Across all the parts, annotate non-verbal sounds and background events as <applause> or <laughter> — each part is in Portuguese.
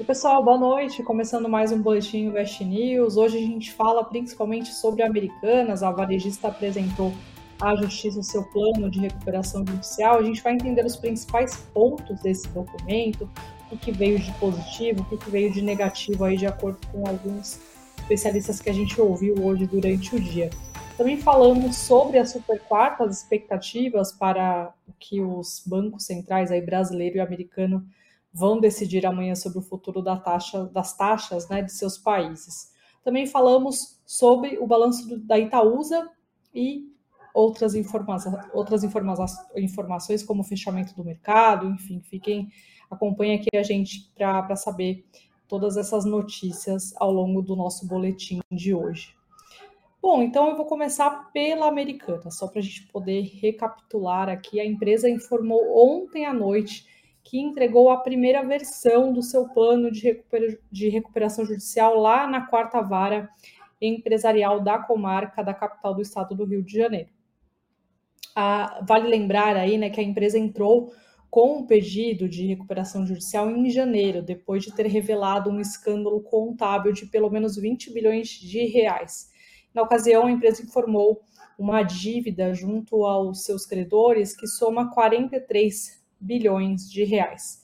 E pessoal, boa noite. Começando mais um boletim Invest News. Hoje a gente fala principalmente sobre Americanas. A varejista apresentou à Justiça o seu plano de recuperação judicial. A gente vai entender os principais pontos desse documento, o que veio de positivo, o que veio de negativo aí de acordo com alguns especialistas que a gente ouviu hoje durante o dia. Também falamos sobre a Super Quarta, as expectativas para que os bancos centrais aí brasileiro e americano vão decidir amanhã sobre o futuro da taxa, das taxas né, de seus países. Também falamos sobre o balanço da Itaúsa e outras, informa outras informa informações, como o fechamento do mercado, enfim, fiquem, acompanhem aqui a gente para saber todas essas notícias ao longo do nosso boletim de hoje. Bom, então eu vou começar pela Americana, só para a gente poder recapitular aqui. A empresa informou ontem à noite que entregou a primeira versão do seu plano de, recupera de recuperação judicial lá na quarta vara empresarial da comarca da capital do estado do Rio de Janeiro. Ah, vale lembrar aí né, que a empresa entrou com um pedido de recuperação judicial em janeiro, depois de ter revelado um escândalo contábil de pelo menos 20 bilhões de reais. Na ocasião, a empresa informou uma dívida junto aos seus credores que soma 43 bilhões de reais.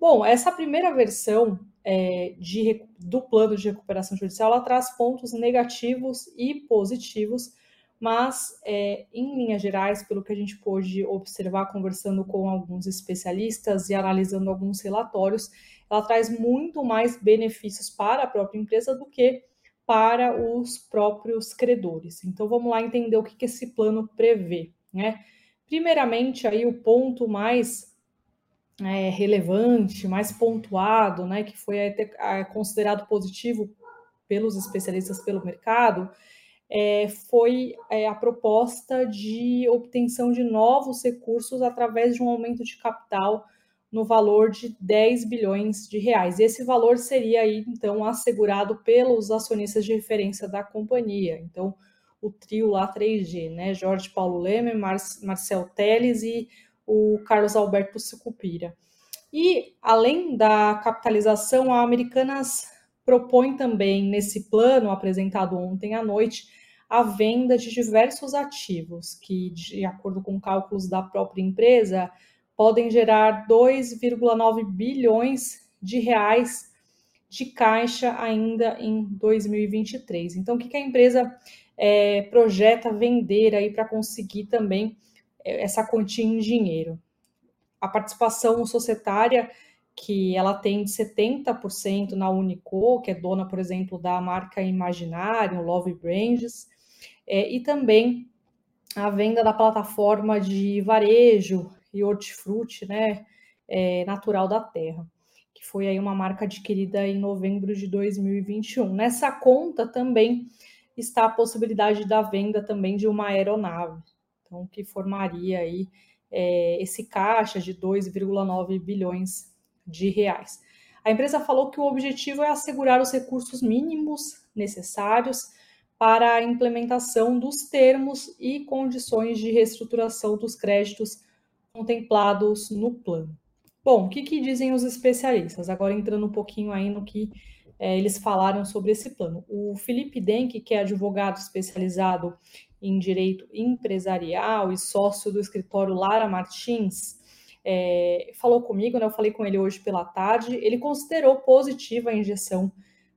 Bom, essa primeira versão é, de, do plano de recuperação judicial ela traz pontos negativos e positivos, mas é, em linhas gerais, pelo que a gente pôde observar conversando com alguns especialistas e analisando alguns relatórios, ela traz muito mais benefícios para a própria empresa do que para os próprios credores. Então vamos lá entender o que, que esse plano prevê, né? Primeiramente, aí o ponto mais é, relevante, mais pontuado, né, que foi é, considerado positivo pelos especialistas pelo mercado, é, foi é, a proposta de obtenção de novos recursos através de um aumento de capital no valor de 10 bilhões de reais. Esse valor seria aí, então, assegurado pelos acionistas de referência da companhia. Então, o trio lá 3G, né? Jorge Paulo Leme, Mar Marcel Teles e o Carlos Alberto Sucupira. E, além da capitalização, a Americanas propõe também, nesse plano apresentado ontem à noite, a venda de diversos ativos, que, de acordo com cálculos da própria empresa, podem gerar 2,9 bilhões de reais de caixa ainda em 2023. Então, o que a empresa é, projeta vender aí para conseguir também é, essa quantia em dinheiro. A participação societária que ela tem de 70% na Unico, que é dona, por exemplo, da marca Imaginário, Love Brands, é, e também a venda da plataforma de varejo e hortifruti, né, é, natural da terra, que foi aí uma marca adquirida em novembro de 2021. Nessa conta também está a possibilidade da venda também de uma aeronave, então que formaria aí é, esse caixa de 2,9 bilhões de reais. A empresa falou que o objetivo é assegurar os recursos mínimos necessários para a implementação dos termos e condições de reestruturação dos créditos contemplados no plano. Bom, o que, que dizem os especialistas? Agora entrando um pouquinho aí no que é, eles falaram sobre esse plano. O Felipe Denk, que é advogado especializado em direito empresarial e sócio do escritório Lara Martins, é, falou comigo, né, eu falei com ele hoje pela tarde, ele considerou positiva a injeção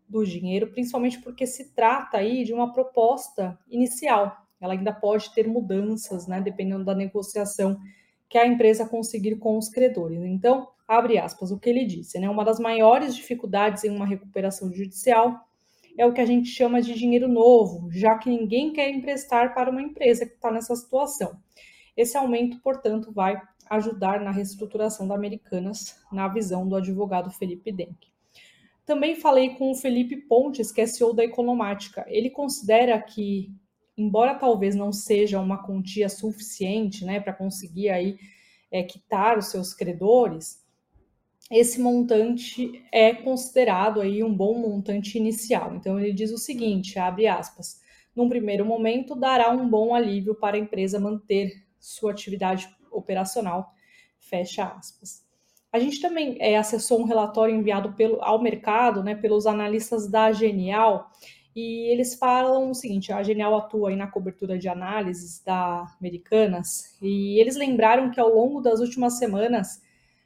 do dinheiro, principalmente porque se trata aí de uma proposta inicial. Ela ainda pode ter mudanças, né, dependendo da negociação que a empresa conseguir com os credores. Então, abre aspas, o que ele disse, né? Uma das maiores dificuldades em uma recuperação judicial é o que a gente chama de dinheiro novo, já que ninguém quer emprestar para uma empresa que está nessa situação. Esse aumento, portanto, vai ajudar na reestruturação da Americanas, na visão do advogado Felipe Denk. Também falei com o Felipe Pontes, que é CEO da Economática. Ele considera que, embora talvez não seja uma quantia suficiente né, para conseguir aí é, quitar os seus credores, esse montante é considerado aí um bom montante inicial. Então ele diz o seguinte, abre aspas, num primeiro momento dará um bom alívio para a empresa manter sua atividade operacional, fecha aspas. A gente também é, acessou um relatório enviado pelo, ao mercado, né, pelos analistas da Genial, e eles falam o seguinte: a Genial atua aí na cobertura de análises da Americanas, e eles lembraram que ao longo das últimas semanas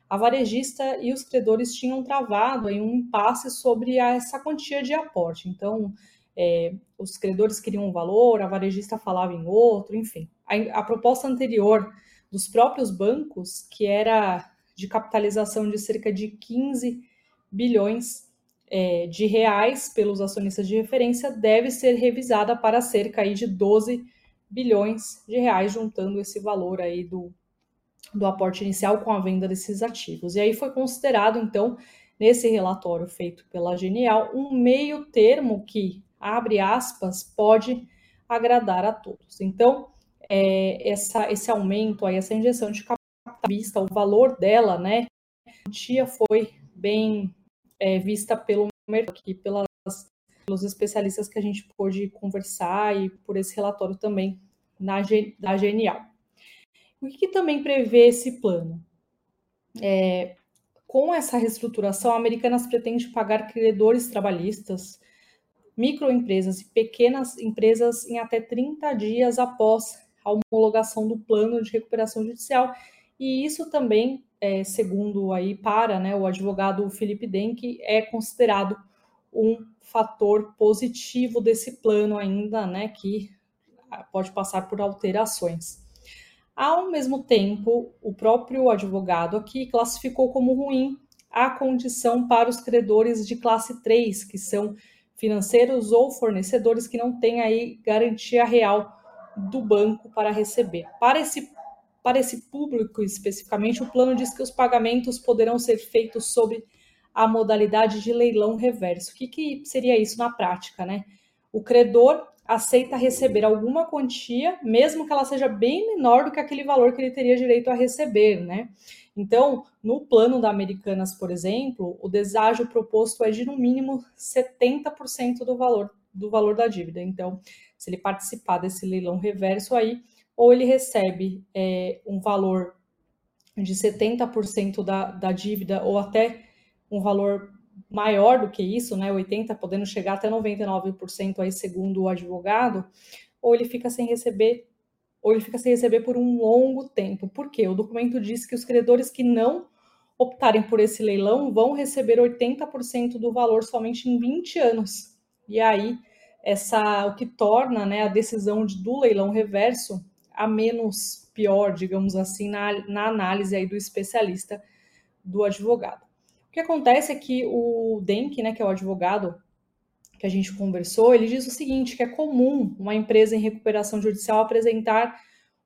a varejista e os credores tinham travado aí um impasse sobre essa quantia de aporte. Então, é, os credores queriam um valor, a varejista falava em outro, enfim. A, a proposta anterior dos próprios bancos, que era de capitalização de cerca de 15 bilhões é, de reais pelos acionistas de referência, deve ser revisada para cerca aí de 12 bilhões de reais, juntando esse valor aí do, do aporte inicial com a venda desses ativos. E aí foi considerado, então, nesse relatório feito pela Genial, um meio termo que, abre aspas, pode agradar a todos. Então, é, essa, esse aumento aí, essa injeção de capital vista, o valor dela, né, a quantia foi bem é, vista pelo mercado, aqui, pelas, pelos especialistas que a gente pôde conversar e por esse relatório também na, da Genial. O que, que também prevê esse plano? É, com essa reestruturação, a Americanas pretende pagar credores trabalhistas, microempresas e pequenas empresas em até 30 dias após a homologação do plano de recuperação judicial. E isso também, é, segundo aí para né, o advogado Felipe Denk, é considerado um fator positivo desse plano ainda, né, que pode passar por alterações. Ao mesmo tempo, o próprio advogado aqui classificou como ruim a condição para os credores de classe 3, que são financeiros ou fornecedores que não têm aí garantia real do banco para receber. Para esse, para esse público especificamente, o plano diz que os pagamentos poderão ser feitos sobre a modalidade de leilão reverso. O que, que seria isso na prática, né? O credor aceita receber alguma quantia, mesmo que ela seja bem menor do que aquele valor que ele teria direito a receber, né? Então, no plano da Americanas, por exemplo, o deságio proposto é de no mínimo 70% do valor do valor da dívida. Então, se ele participar desse leilão reverso aí, ou ele recebe é, um valor de 70% da, da dívida, ou até um valor maior do que isso, né, 80, podendo chegar até 99% aí segundo o advogado, ou ele fica sem receber, ou ele fica sem receber por um longo tempo. Por quê? O documento diz que os credores que não optarem por esse leilão vão receber 80% do valor somente em 20 anos. E aí, essa o que torna, né, a decisão de, do leilão reverso a menos pior, digamos assim, na, na análise aí do especialista do advogado. O que acontece é que o Denk, né, que é o advogado que a gente conversou, ele diz o seguinte, que é comum uma empresa em recuperação judicial apresentar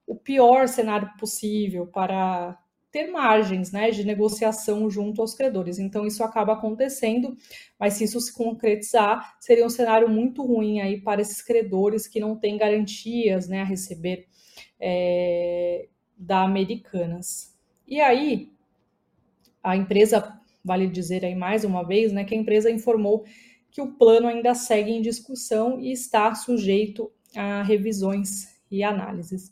o pior cenário possível para ter margens né, de negociação junto aos credores. Então, isso acaba acontecendo, mas se isso se concretizar, seria um cenário muito ruim aí para esses credores que não têm garantias né, a receber é, da Americanas. E aí, a empresa Vale dizer aí mais uma vez né, que a empresa informou que o plano ainda segue em discussão e está sujeito a revisões e análises.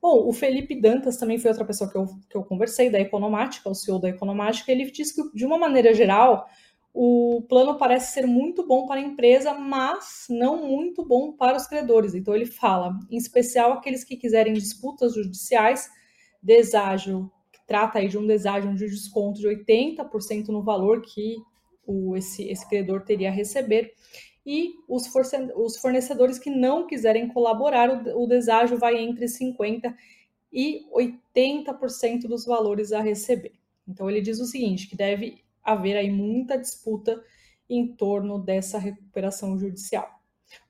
Bom, o Felipe Dantas também foi outra pessoa que eu, que eu conversei, da Economática, o CEO da Economática. Ele disse que, de uma maneira geral, o plano parece ser muito bom para a empresa, mas não muito bom para os credores. Então, ele fala, em especial, aqueles que quiserem disputas judiciais, deságio trata aí de um deságio de desconto de 80% no valor que o, esse, esse credor teria a receber. E os, fornecedores que não quiserem colaborar, o deságio vai entre 50% e 80% dos valores a receber. Então ele diz o seguinte, que deve haver aí muita disputa em torno dessa recuperação judicial.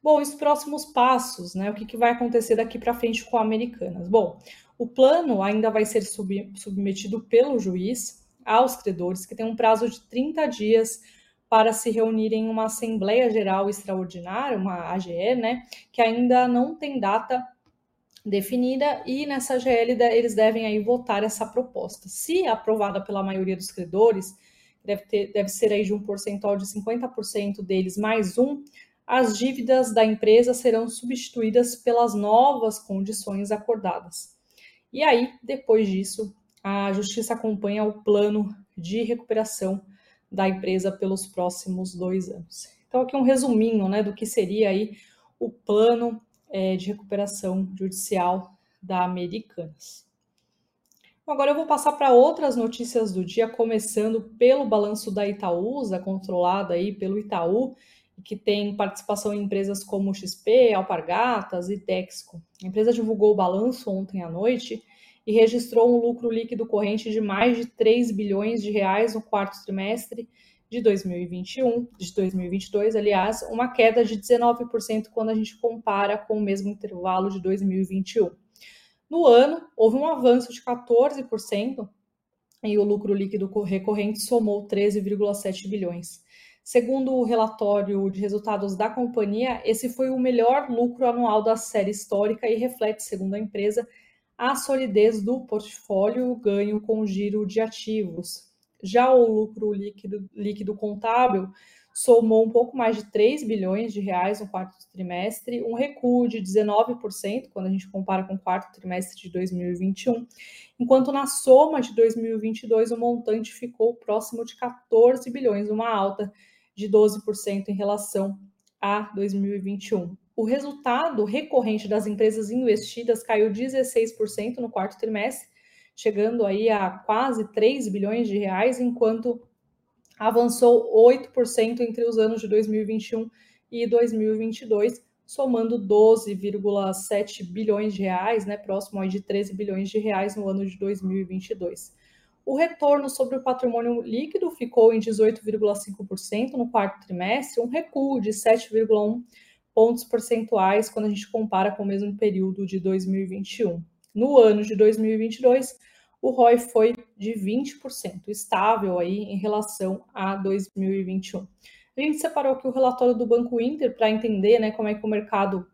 Bom, os próximos passos, né? O que, que vai acontecer daqui para frente com a Americanas? Bom, o plano ainda vai ser sub, submetido pelo juiz aos credores, que tem um prazo de 30 dias para se reunirem em uma Assembleia Geral Extraordinária, uma AGE, né? Que ainda não tem data definida e nessa GL eles devem aí votar essa proposta. Se aprovada pela maioria dos credores, deve, ter, deve ser aí de um percentual de 50% deles mais um, as dívidas da empresa serão substituídas pelas novas condições acordadas. E aí, depois disso, a Justiça acompanha o plano de recuperação da empresa pelos próximos dois anos. Então, aqui um resuminho né, do que seria aí o plano é, de recuperação judicial da Americanas. Agora eu vou passar para outras notícias do dia, começando pelo balanço da Itaúsa, controlada aí pelo Itaú, que tem participação em empresas como XP, Alpargatas e Texco. A empresa divulgou o balanço ontem à noite e registrou um lucro líquido corrente de mais de 3 bilhões de reais no quarto trimestre de 2021, de 2022, aliás, uma queda de 19% quando a gente compara com o mesmo intervalo de 2021. No ano, houve um avanço de 14% e o lucro líquido recorrente somou 13,7 bilhões. Segundo o relatório de resultados da companhia, esse foi o melhor lucro anual da série histórica e reflete, segundo a empresa, a solidez do portfólio ganho com giro de ativos. Já o lucro líquido, líquido contábil somou um pouco mais de 3 bilhões de reais no quarto trimestre, um recuo de 19% quando a gente compara com o quarto trimestre de 2021, enquanto na soma de 2022 o montante ficou próximo de 14 bilhões, uma alta de 12% em relação a 2021. O resultado recorrente das empresas investidas caiu 16% no quarto trimestre, chegando aí a quase 3 bilhões de reais, enquanto avançou 8% entre os anos de 2021 e 2022, somando 12,7 bilhões de reais, né, próximo de 13 bilhões de reais no ano de 2022. O retorno sobre o patrimônio líquido ficou em 18,5% no quarto trimestre, um recuo de 7,1 pontos percentuais quando a gente compara com o mesmo período de 2021. No ano de 2022, o ROI foi de 20%, estável aí em relação a 2021. A gente separou aqui o relatório do Banco Inter para entender né, como é que o mercado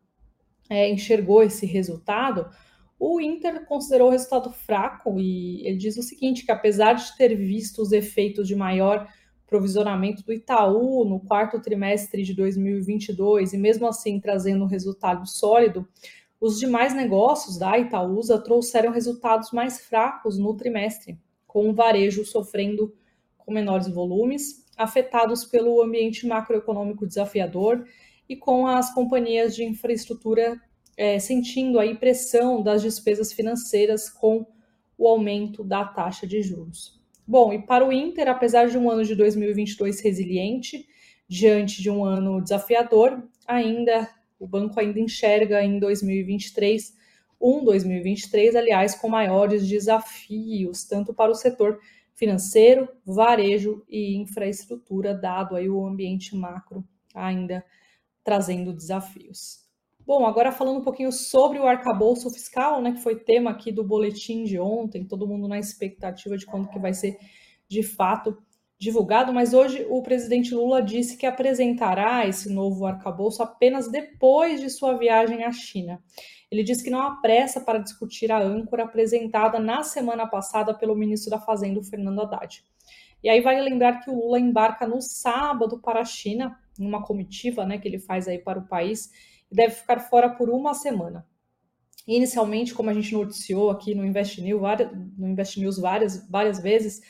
é, enxergou esse resultado. O Inter considerou o resultado fraco e ele diz o seguinte: que apesar de ter visto os efeitos de maior provisionamento do Itaú no quarto trimestre de 2022 e mesmo assim trazendo um resultado sólido, os demais negócios da Itaúsa trouxeram resultados mais fracos no trimestre, com o varejo sofrendo com menores volumes, afetados pelo ambiente macroeconômico desafiador e com as companhias de infraestrutura é, sentindo a pressão das despesas financeiras com o aumento da taxa de juros. Bom, e para o Inter, apesar de um ano de 2022 resiliente, diante de um ano desafiador, ainda o banco ainda enxerga em 2023 um 2023, aliás, com maiores desafios, tanto para o setor financeiro, varejo e infraestrutura, dado aí o ambiente macro ainda trazendo desafios. Bom, agora falando um pouquinho sobre o arcabouço fiscal, né, que foi tema aqui do boletim de ontem, todo mundo na expectativa de quando que vai ser de fato divulgado, mas hoje o presidente Lula disse que apresentará esse novo arcabouço apenas depois de sua viagem à China. Ele disse que não há pressa para discutir a âncora apresentada na semana passada pelo ministro da Fazenda, Fernando Haddad. E aí vale lembrar que o Lula embarca no sábado para a China, numa comitiva né, que ele faz aí para o país, e deve ficar fora por uma semana. Inicialmente, como a gente noticiou aqui no Invest News, no Invest News várias, várias vezes,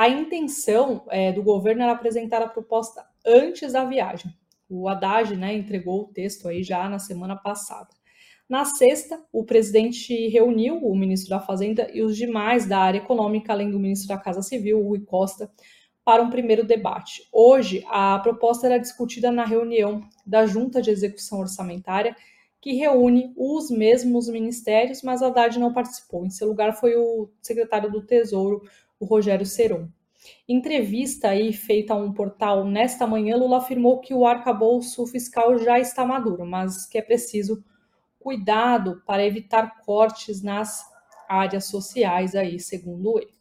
a intenção é, do governo era apresentar a proposta antes da viagem. O Haddad né, entregou o texto aí já na semana passada. Na sexta, o presidente reuniu o ministro da Fazenda e os demais da área econômica, além do ministro da Casa Civil, Rui Costa, para um primeiro debate. Hoje, a proposta era discutida na reunião da Junta de Execução Orçamentária, que reúne os mesmos ministérios, mas Haddad não participou. Em seu lugar foi o secretário do Tesouro, o Rogério Seron. Entrevista aí feita a um portal nesta manhã, Lula afirmou que o arcabouço fiscal já está maduro, mas que é preciso cuidado para evitar cortes nas áreas sociais aí, segundo ele.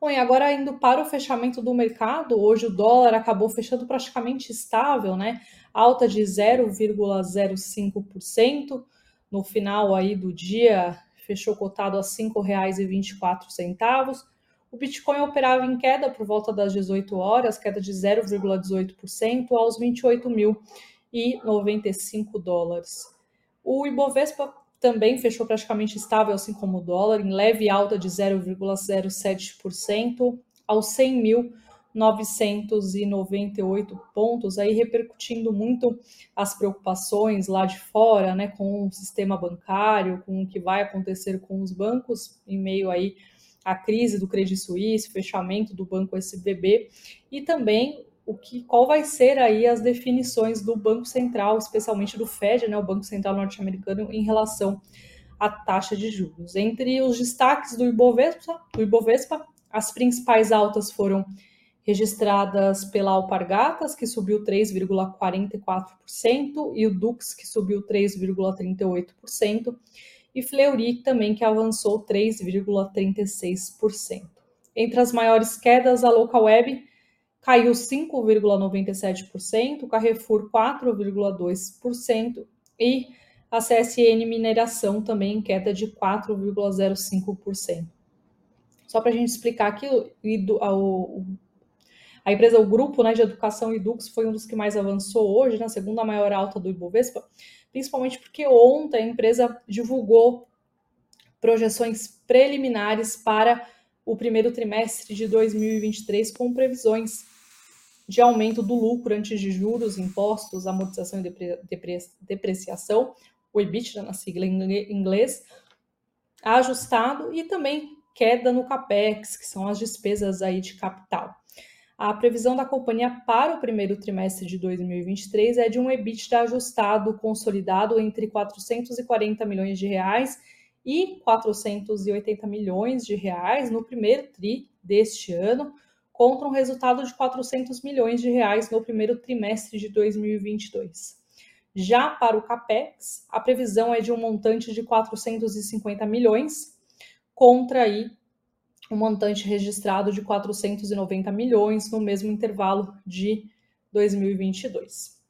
Bom, e agora indo para o fechamento do mercado, hoje o dólar acabou fechando praticamente estável, né? Alta de 0,05%. No final aí do dia, fechou cotado a R$ 5,24. O Bitcoin operava em queda por volta das 18 horas, queda de 0,18% aos 28.095 dólares. O Ibovespa também fechou praticamente estável, assim como o dólar, em leve alta de 0,07% aos 100.998 pontos, aí repercutindo muito as preocupações lá de fora, né, com o sistema bancário, com o que vai acontecer com os bancos em meio aí à crise do Credit Suisse, fechamento do banco SBB e também o que, qual vai ser aí as definições do Banco Central, especialmente do Fed, né, o Banco Central norte-americano, em relação à taxa de juros. Entre os destaques do Ibovespa, do Ibovespa as principais altas foram registradas pela Alpargatas, que subiu 3,44%, e o Dux, que subiu 3,38%, e Fleury também, que avançou 3,36%. Entre as maiores quedas, a Local Web caiu 5,97%, o Carrefour 4,2% e a CSN Mineração também em queda de 4,05%. Só para a gente explicar aqui, a empresa, o grupo né, de educação Edux foi um dos que mais avançou hoje, na né, segunda maior alta do Ibovespa, principalmente porque ontem a empresa divulgou projeções preliminares para o primeiro trimestre de 2023 com previsões de aumento do lucro antes de juros, impostos, amortização e depre depre depreciação, o EBITDA na sigla em inglês, ajustado e também queda no capex, que são as despesas aí de capital. A previsão da companhia para o primeiro trimestre de 2023 é de um EBITDA ajustado consolidado entre 440 milhões de reais e 480 milhões de reais no primeiro tri deste ano, contra um resultado de 400 milhões de reais no primeiro trimestre de 2022. Já para o CAPEX, a previsão é de um montante de 450 milhões, contra aí um montante registrado de 490 milhões no mesmo intervalo de 2022.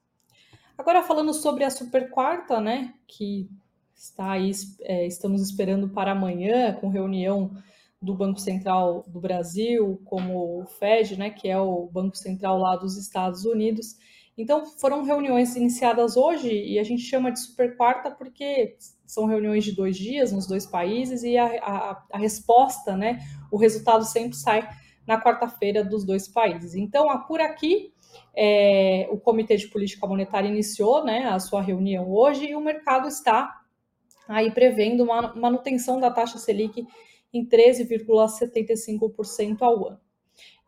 Agora falando sobre a super quarta, né, que está aí, é, estamos esperando para amanhã com reunião do Banco Central do Brasil, como o Fed, né, que é o Banco Central lá dos Estados Unidos. Então, foram reuniões iniciadas hoje e a gente chama de super quarta porque são reuniões de dois dias nos dois países e a, a, a resposta, né, o resultado sempre sai na quarta-feira dos dois países. Então, por aqui, é, o Comitê de Política Monetária iniciou né, a sua reunião hoje e o mercado está aí prevendo uma manutenção da taxa Selic em 13,75% ao ano.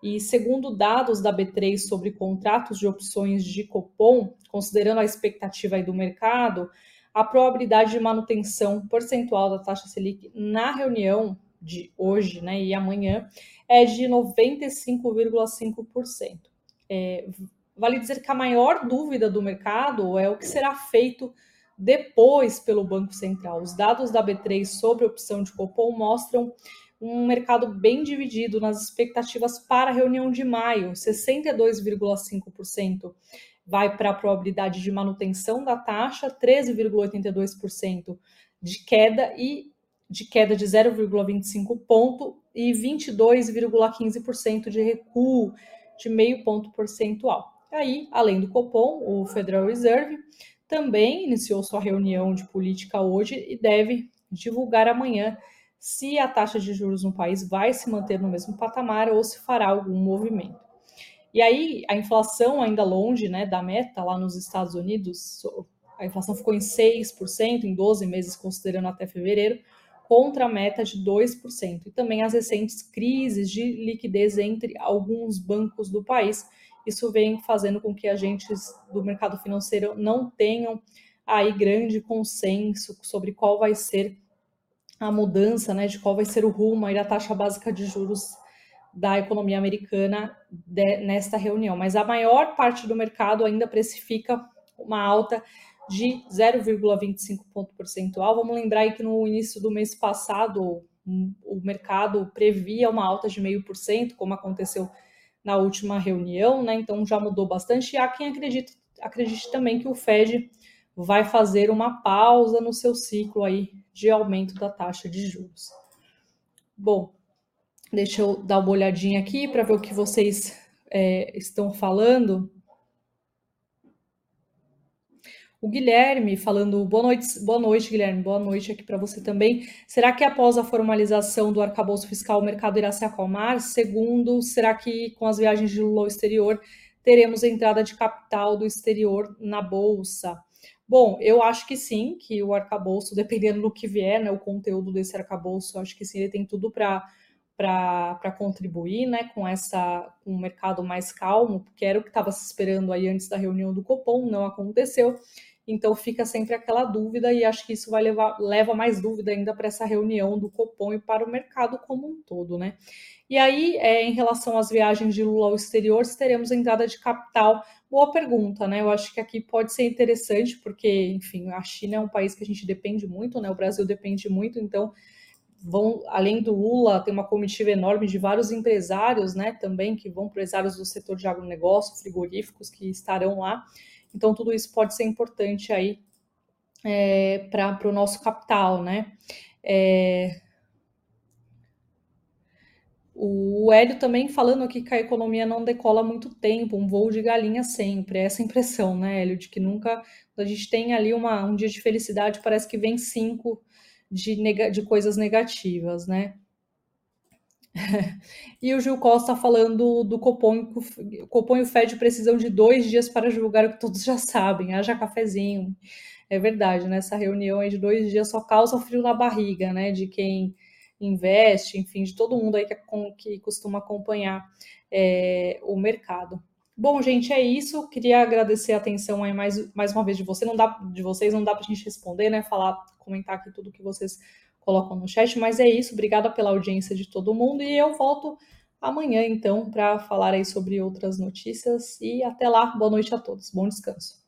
E segundo dados da B3 sobre contratos de opções de Copom, considerando a expectativa do mercado, a probabilidade de manutenção percentual da taxa Selic na reunião de hoje né, e amanhã é de 95,5%. É, vale dizer que a maior dúvida do mercado é o que será feito depois pelo Banco Central. Os dados da B3 sobre opção de Copom mostram um mercado bem dividido nas expectativas para a reunião de maio, 62,5% vai para a probabilidade de manutenção da taxa, 13,82% de queda e de queda de 0,25 ponto e 22,15% de recuo de meio ponto percentual. Aí, além do Copom, o Federal Reserve também iniciou sua reunião de política hoje e deve divulgar amanhã se a taxa de juros no país vai se manter no mesmo patamar ou se fará algum movimento. E aí, a inflação ainda longe né, da meta lá nos Estados Unidos, a inflação ficou em 6% em 12 meses, considerando até fevereiro, contra a meta de 2%. E também as recentes crises de liquidez entre alguns bancos do país, isso vem fazendo com que agentes do mercado financeiro não tenham aí grande consenso sobre qual vai ser a mudança, né, de qual vai ser o rumo aí da taxa básica de juros da economia americana de, nesta reunião. Mas a maior parte do mercado ainda precifica uma alta de 0,25 ponto percentual. Vamos lembrar aí que no início do mês passado o mercado previa uma alta de meio por cento, como aconteceu na última reunião, né? Então já mudou bastante. E há quem acredite, acredite também que o Fed vai fazer uma pausa no seu ciclo aí de aumento da taxa de juros. Bom, deixa eu dar uma olhadinha aqui para ver o que vocês é, estão falando. O Guilherme falando boa noite, boa noite, Guilherme, boa noite aqui para você também. Será que após a formalização do arcabouço fiscal o mercado irá se acalmar? Segundo, será que com as viagens de Lula ao exterior teremos entrada de capital do exterior na bolsa? Bom, eu acho que sim, que o arcabouço, dependendo do que vier, né, o conteúdo desse arcabouço, acho que sim, ele tem tudo para para contribuir né, com essa com um mercado mais calmo, porque era o que estava se esperando aí antes da reunião do Copom, não aconteceu. Então fica sempre aquela dúvida e acho que isso vai levar leva mais dúvida ainda para essa reunião do Copom e para o mercado como um todo, né? E aí, é, em relação às viagens de Lula ao exterior, teremos entrada de capital? Boa pergunta, né? Eu acho que aqui pode ser interessante, porque, enfim, a China é um país que a gente depende muito, né? O Brasil depende muito, então vão, além do Lula, tem uma comitiva enorme de vários empresários, né, também, que vão empresários do setor de agronegócio, frigoríficos, que estarão lá. Então, tudo isso pode ser importante aí é, para o nosso capital, né? É, o Hélio também falando aqui que a economia não decola muito tempo, um voo de galinha sempre. É essa impressão, né, Hélio, de que nunca a gente tem ali uma, um dia de felicidade, parece que vem cinco de, nega, de coisas negativas, né? <laughs> e o Gil Costa falando do Copom, o Copom e o Fed precisam de dois dias para julgar o que todos já sabem, haja cafezinho. É verdade, né? Essa reunião aí de dois dias só causa frio na barriga, né? De quem investe, enfim, de todo mundo aí que, que costuma acompanhar é, o mercado. Bom, gente, é isso. Queria agradecer a atenção aí mais, mais uma vez de você. Não dá de vocês, não dá para a gente responder, né? Falar, comentar aqui tudo que vocês colocam no chat, mas é isso. Obrigada pela audiência de todo mundo e eu volto amanhã então para falar aí sobre outras notícias e até lá. Boa noite a todos. Bom descanso.